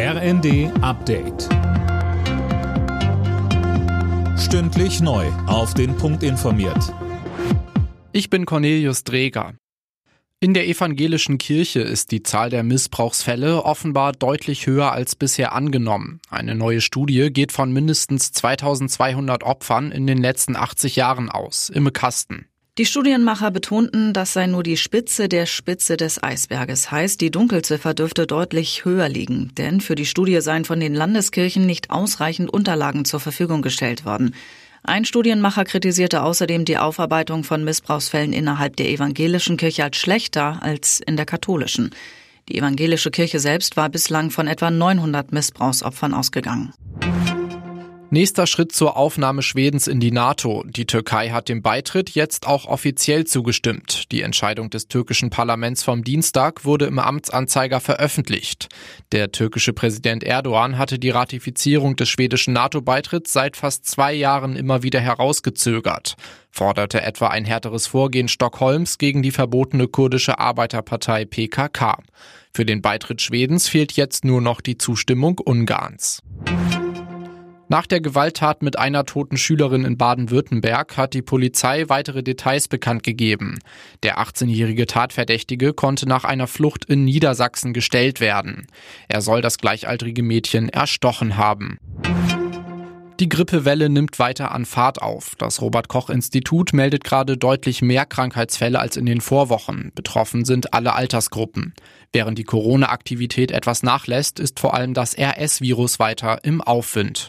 RND Update. Stündlich neu. Auf den Punkt informiert. Ich bin Cornelius Dreger. In der evangelischen Kirche ist die Zahl der Missbrauchsfälle offenbar deutlich höher als bisher angenommen. Eine neue Studie geht von mindestens 2200 Opfern in den letzten 80 Jahren aus. Imme Kasten. Die Studienmacher betonten, das sei nur die Spitze der Spitze des Eisberges. Heißt, die Dunkelziffer dürfte deutlich höher liegen. Denn für die Studie seien von den Landeskirchen nicht ausreichend Unterlagen zur Verfügung gestellt worden. Ein Studienmacher kritisierte außerdem die Aufarbeitung von Missbrauchsfällen innerhalb der evangelischen Kirche als schlechter als in der katholischen. Die evangelische Kirche selbst war bislang von etwa 900 Missbrauchsopfern ausgegangen. Nächster Schritt zur Aufnahme Schwedens in die NATO. Die Türkei hat dem Beitritt jetzt auch offiziell zugestimmt. Die Entscheidung des türkischen Parlaments vom Dienstag wurde im Amtsanzeiger veröffentlicht. Der türkische Präsident Erdogan hatte die Ratifizierung des schwedischen NATO-Beitritts seit fast zwei Jahren immer wieder herausgezögert, forderte etwa ein härteres Vorgehen Stockholms gegen die verbotene kurdische Arbeiterpartei PKK. Für den Beitritt Schwedens fehlt jetzt nur noch die Zustimmung Ungarns. Nach der Gewalttat mit einer toten Schülerin in Baden-Württemberg hat die Polizei weitere Details bekannt gegeben. Der 18-jährige Tatverdächtige konnte nach einer Flucht in Niedersachsen gestellt werden. Er soll das gleichaltrige Mädchen erstochen haben. Die Grippewelle nimmt weiter an Fahrt auf. Das Robert Koch Institut meldet gerade deutlich mehr Krankheitsfälle als in den Vorwochen. Betroffen sind alle Altersgruppen. Während die Corona-Aktivität etwas nachlässt, ist vor allem das RS-Virus weiter im Aufwind.